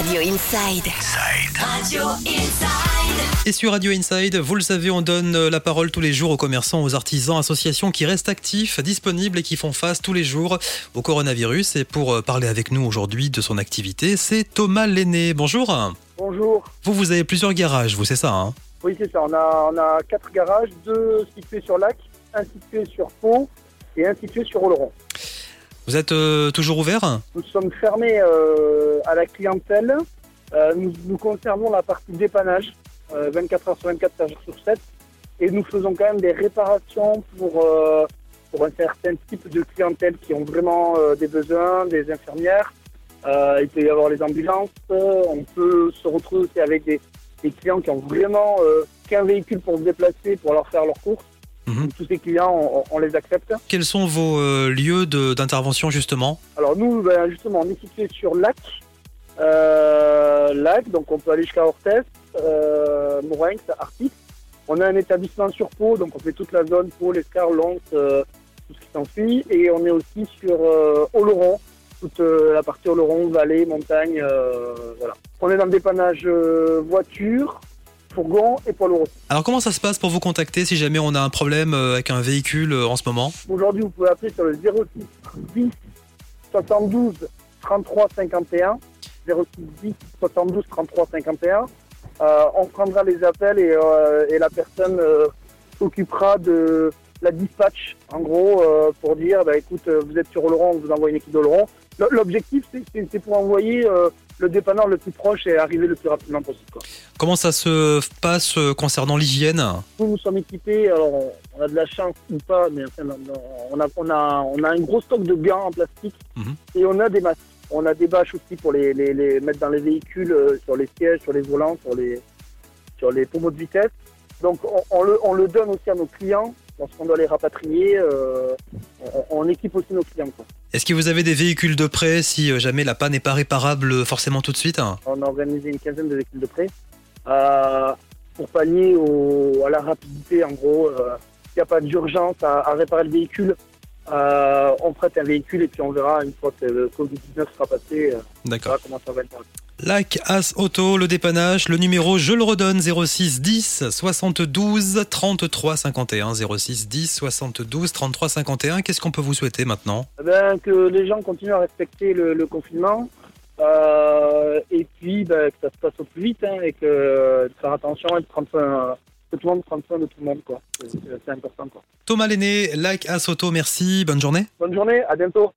Radio Inside. Radio Inside. Et sur Radio Inside, vous le savez, on donne la parole tous les jours aux commerçants, aux artisans, associations qui restent actifs, disponibles et qui font face tous les jours au coronavirus. Et pour euh, parler avec nous aujourd'hui de son activité, c'est Thomas Lenné. Bonjour. Bonjour. Vous, vous avez plusieurs garages, vous, c'est ça hein? Oui, c'est ça. On a, on a quatre garages, deux situés sur Lac, un situé sur Pau et un situé sur Oloron. Vous êtes euh, toujours ouvert Nous sommes fermés euh, à la clientèle. Euh, nous, conservons la partie dépannage, euh, 24 heures sur 24, 7 jours sur 7. Et nous faisons quand même des réparations pour, pour un certain type de clientèle qui ont vraiment des besoins, des infirmières. Il peut y avoir les ambulances. On peut se retrouver aussi avec des, des clients qui ont vraiment qu'un véhicule pour se déplacer, pour leur faire leurs courses. Mhm. Donc, tous ces clients, on, on les accepte. Quels sont vos euh, lieux d'intervention justement? Alors nous, ben, justement, on est situé sur Lac. Euh, Lac, donc on peut aller jusqu'à Orthez, euh, Mourinx, Artis. On a un établissement sur Pau, donc on fait toute la zone Pau, l'Escar, Lons, euh, tout ce qui s'ensuit. Et on est aussi sur euh, Oloron, toute euh, la partie Oloron, vallée, montagne, voilà. On est dans le dépannage euh, voiture, fourgon et lourd aussi. Alors comment ça se passe pour vous contacter si jamais on a un problème euh, avec un véhicule euh, en ce moment? Aujourd'hui, vous pouvez appeler sur le 06 10 72 33 51. 06 10 72 33 51. Euh, on prendra les appels et, euh, et la personne euh, s'occupera de la dispatch, en gros, euh, pour dire, bah, écoute, vous êtes sur Oloron, on vous envoie une équipe d'Oloron. L'objectif, c'est- pour envoyer le dépanneur le plus proche et arriver le plus rapidement possible. Quoi. Comment ça se passe euh, concernant l'hygiène? Nous, nous sommes équipés, alors on, a de la chance ou pas, mais enfin, on, a, on, a, on a un gros stock de gants en plastique Mhm. et on a des masques. On a des bâches aussi pour les, les, les mettre dans les véhicules, euh, sur les sièges, sur les volants, sur les, sur les pommeaux de vitesse. Donc on, on le, on le donne aussi à nos clients lorsqu'on doit les rapatrier. euh, on, on équipe aussi nos clients. Est-ce que vous avez des véhicules de prêt si euh, jamais la panne n'est pas réparable euh, forcément tout de suite On a organisé une quinzaine de véhicules de prêt euh, pour pallier au, à la rapidité. En gros, euh, s'il n'y a pas d'urgence à, à réparer le véhicule, euh, on prête un véhicule et puis on verra une fois que le Covid-19 sera passé, euh, D'accord. comment ça va être. Lac As Auto, le dépannage, le numéro, je le redonne, 06 10 72 33 51. 06 10 72 33 51. Qu'est-ce qu'on peut vous souhaiter maintenant? Eh ben, que les gens continuent à respecter le, le confinement euh, et puis ben, que ça se passe au plus vite hein, et que euh, de faire attention et de prendre soin, que tout le monde prenne soin de tout le monde. quoi. C'est c'est important. Quoi. Thomas Lenné, Lac As Auto, merci, bonne journée. Bonne journée, à bientôt.